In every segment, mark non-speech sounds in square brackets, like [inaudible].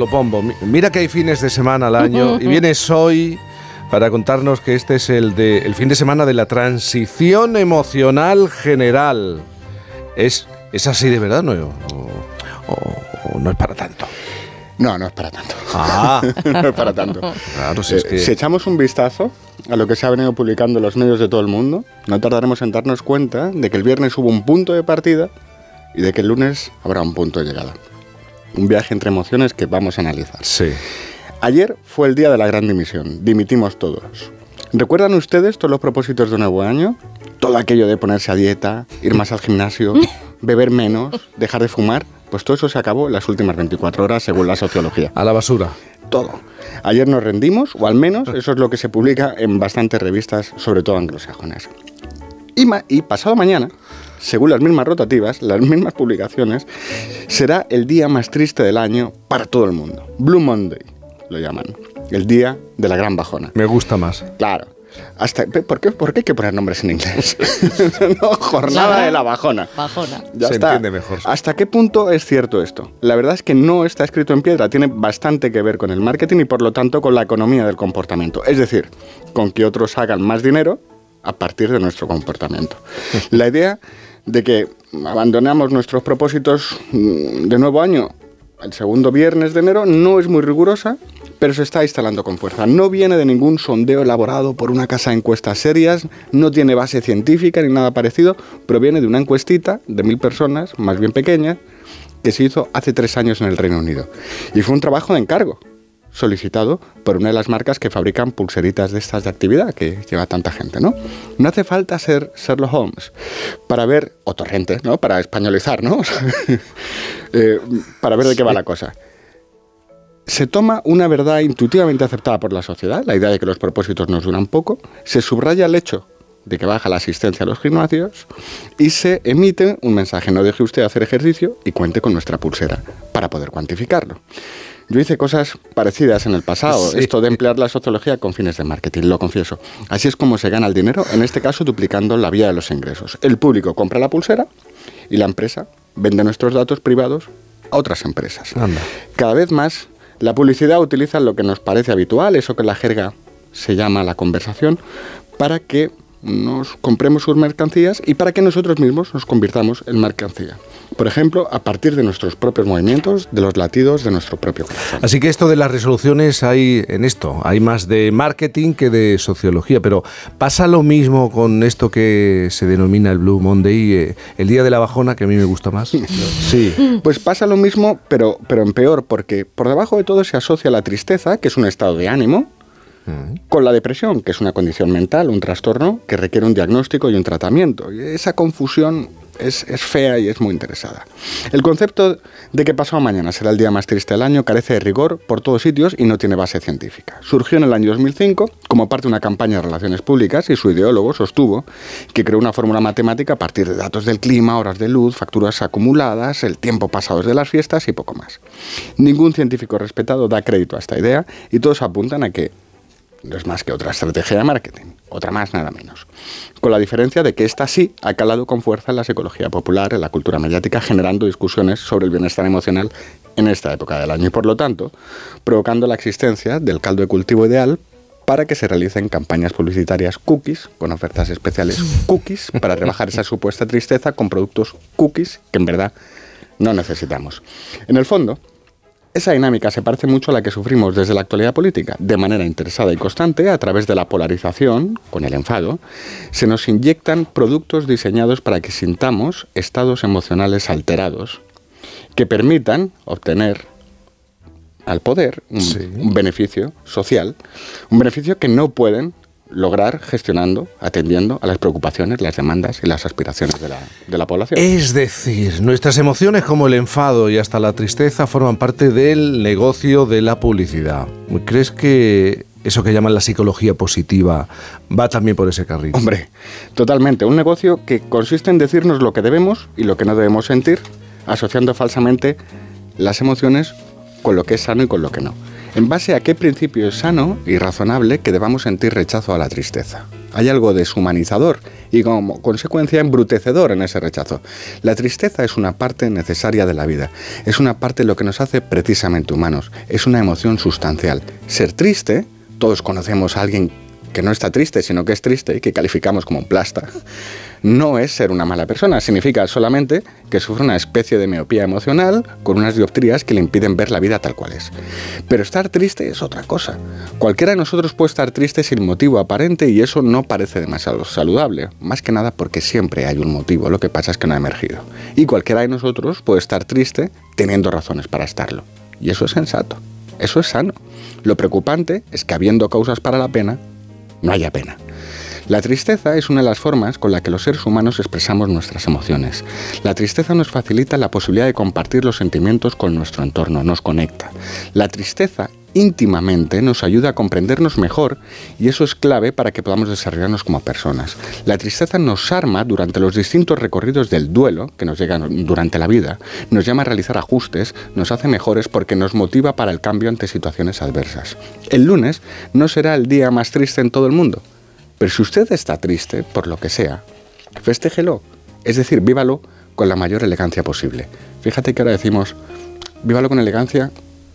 Pablo Pombo. Mira que hay fines de semana al año y [laughs] vienes hoy para contarnos que este es el, de, el fin de semana de la transición emocional general. ¿Es, es así de verdad no? ¿O, no es para tanto? No, no es para tanto. Ah. [laughs] no es para tanto. Claro, si, es Eh, que... si echamos un vistazo a lo que se ha venido publicando en los medios de todo el mundo, no tardaremos en darnos cuenta de que el viernes hubo un punto de partida y de que el lunes habrá un punto de llegada. Un viaje entre emociones que vamos a analizar. Sí. Ayer fue el día de la gran dimisión. Dimitimos todos. ¿Recuerdan ustedes todos los propósitos de nuevo año? Todo aquello de ponerse a dieta, ir más al gimnasio, [laughs] beber menos, dejar de fumar. Pues todo eso se acabó en las últimas 24 horas según la sociología. A la basura. Todo. Ayer nos rendimos, o al menos eso es lo que se publica en bastantes revistas, sobre todo anglosajonas. Y, ma- y pasado mañana, según las mismas rotativas, las mismas publicaciones, será el día más triste del año para todo el mundo. Blue Monday, lo llaman. El día de la gran bajona. Me gusta más. Claro. Hasta, ¿por, qué, ¿Por qué hay que poner nombres en inglés? [laughs] no, jornada de la bajona. Bajona. Ya Se está. entiende mejor. ¿Hasta qué punto es cierto esto? La verdad es que no está escrito en piedra, tiene bastante que ver con el marketing y por lo tanto con la economía del comportamiento. Es decir, con que otros hagan más dinero a partir de nuestro comportamiento. [laughs] La idea de que abandonamos nuestros propósitos mm, de nuevo año el segundo viernes de enero no es muy rigurosa, pero se está instalando con fuerza. No viene de ningún sondeo elaborado por una casa de encuestas serias, no tiene base científica ni nada parecido, proviene de una encuestita de mil personas, más bien pequeña, que se hizo hace tres años en el Reino Unido. Y fue un trabajo de encargo, solicitado por una de las marcas que fabrican pulseritas de estas de actividad que lleva tanta gente, ¿no? No hace falta ser Sherlock Holmes para ver, o Torrente, ¿no? Para españolizar, ¿no? [laughs] Eh, para ver de qué va la cosa. Se toma una verdad intuitivamente aceptada por la sociedad, la idea de que los propósitos nos duran poco, se subraya el hecho de que baja la asistencia a los gimnasios y se emite un mensaje, no deje usted hacer ejercicio y cuente con nuestra pulsera para poder cuantificarlo. Yo hice cosas parecidas en el pasado, Sí. esto de emplear la sociología con fines de marketing, lo confieso. Así es como se gana el dinero, en este caso duplicando la vía de los ingresos. El público compra la pulsera y la empresa vende nuestros datos privados a otras empresas. Anda. Cada vez más la publicidad utiliza lo que nos parece habitual, eso que en la jerga se llama la conversación, para que nos compremos sus mercancías y para que nosotros mismos nos convirtamos en mercancía. Por ejemplo, a partir de nuestros propios movimientos, de los latidos de nuestro propio corazón. Así que esto de las resoluciones hay en esto, hay más de marketing que de sociología, pero pasa lo mismo con esto que se denomina el Blue Monday, eh, el día de la bajona, que a mí me gusta más. [laughs] Sí. Pues pasa lo mismo, pero, pero en peor, porque por debajo de todo se asocia la tristeza, que es un estado de ánimo, con la depresión, que es una condición mental, un trastorno que requiere un diagnóstico y un tratamiento. Y esa confusión es, fea y es muy interesada. El concepto de que pasado mañana será el día más triste del año carece de rigor por todos sitios y no tiene base científica. Surgió en el año 2005 como parte de una campaña de relaciones públicas y su ideólogo sostuvo que creó una fórmula matemática a partir de datos del clima, horas de luz, facturas acumuladas, el tiempo pasado de las fiestas y poco más. Ningún científico respetado da crédito a esta idea y todos apuntan a que no es más que otra estrategia de marketing, otra más, nada menos. Con la diferencia de que esta sí ha calado con fuerza en la psicología popular, en la cultura mediática, generando discusiones sobre el bienestar emocional en esta época del año y, por lo tanto, provocando la existencia del caldo de cultivo ideal para que se realicen campañas publicitarias cookies, con ofertas especiales cookies, para rebajar esa supuesta tristeza con productos cookies que en verdad no necesitamos. En el fondo, esa dinámica se parece mucho a la que sufrimos desde la actualidad política. De manera interesada y constante, a través de la polarización, con el enfado, se nos inyectan productos diseñados para que sintamos estados emocionales alterados que permitan obtener al poder un, Sí. un beneficio social, un beneficio que no pueden lograr gestionando, atendiendo a las preocupaciones, las demandas y las aspiraciones de la, de la población. Es decir, nuestras emociones como el enfado y hasta la tristeza forman parte del negocio de la publicidad. ¿Crees que eso que llaman la psicología positiva va también por ese carril? Hombre, totalmente. Un negocio que consiste en decirnos lo que debemos y lo que no debemos sentir, asociando falsamente las emociones con lo que es sano y con lo que no. ¿En base a qué principio es sano y razonable que debamos sentir rechazo a la tristeza? Hay algo deshumanizador y como consecuencia embrutecedor en ese rechazo. La tristeza es una parte necesaria de la vida, es una parte de lo que nos hace precisamente humanos, es una emoción sustancial. Ser triste, todos conocemos a alguien que no está triste, sino que es triste y que calificamos como un plasta, no es ser una mala persona, significa solamente que sufre una especie de miopía emocional con unas dioptrías que le impiden ver la vida tal cual es. Pero estar triste es otra cosa. Cualquiera de nosotros puede estar triste sin motivo aparente y eso no parece demasiado saludable, más que nada porque siempre hay un motivo, lo que pasa es que no ha emergido. Y cualquiera de nosotros puede estar triste teniendo razones para estarlo. Y eso es sensato, eso es sano. Lo preocupante es que habiendo causas para la pena, no haya pena. La tristeza es una de las formas con la que los seres humanos expresamos nuestras emociones. La tristeza nos facilita la posibilidad de compartir los sentimientos con nuestro entorno, nos conecta. La tristeza íntimamente nos ayuda a comprendernos mejor y eso es clave para que podamos desarrollarnos como personas. La tristeza nos arma durante los distintos recorridos del duelo que nos llegan durante la vida, nos llama a realizar ajustes, nos hace mejores porque nos motiva para el cambio ante situaciones adversas. El lunes no será el día más triste en todo el mundo, pero si usted está triste, por lo que sea, festéjelo. Es decir, vívalo con la mayor elegancia posible. Fíjate que ahora decimos, vívalo con elegancia,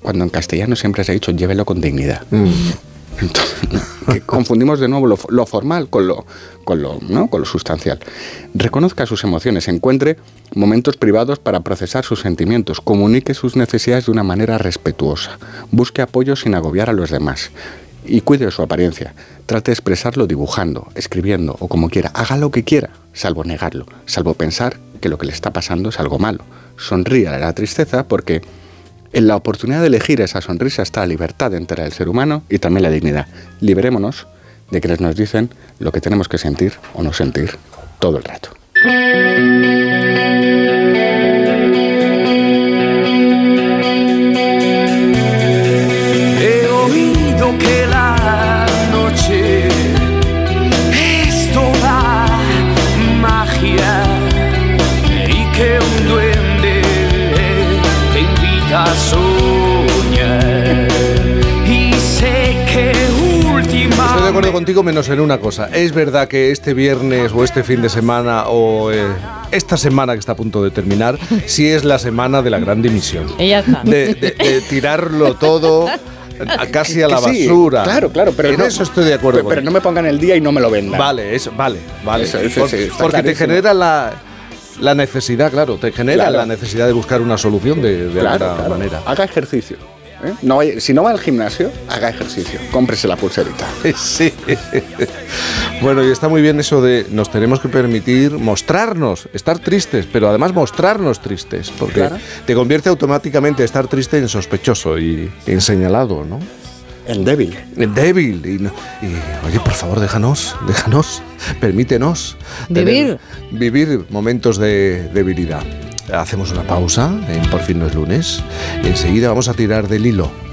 cuando en castellano siempre se ha dicho, llévelo con dignidad. Mm. [laughs] confundimos de nuevo lo, formal con lo, con, lo, ¿no? con lo sustancial. Reconozca sus emociones, encuentre momentos privados para procesar sus sentimientos, comunique sus necesidades de una manera respetuosa, busque apoyo sin agobiar a los demás y cuide de su apariencia. Trate de expresarlo dibujando, escribiendo o como quiera. Haga lo que quiera, salvo negarlo, salvo pensar que lo que le está pasando es algo malo. Sonríe a la tristeza porque en la oportunidad de elegir esa sonrisa está la libertad entera del ser humano y también la dignidad. Liberémonos de quienes nos dicen lo que tenemos que sentir o no sentir todo el rato. Acuerdo contigo menos en una cosa. Es verdad que este viernes o este fin de semana o eh, esta semana que está a punto de terminar, sí es la semana de la gran dimisión. Ella está. De, tirarlo todo [laughs] casi a la basura. claro, claro, pero en eso estoy de acuerdo. Pero, no me pongan el día y no me lo vendan. Vale, eso, vale, vale. porque te genera la, necesidad, claro, te genera la necesidad de buscar una solución de, de alguna manera. Haga ejercicio. ¿eh? No si no va al gimnasio, haga ejercicio. Cómprese la pulserita. [laughs] Sí. Bueno, y está muy bien eso de nos tenemos que permitir mostrarnos, estar tristes, pero además mostrarnos tristes, porque te convierte automáticamente estar triste en sospechoso y en señalado, ¿no? El débil. El débil. Y, oye, por favor, déjanos, déjanos, permítenos vivir. vivir momentos de debilidad. Hacemos una pausa en Por fin no es lunes. Enseguida vamos a tirar del hilo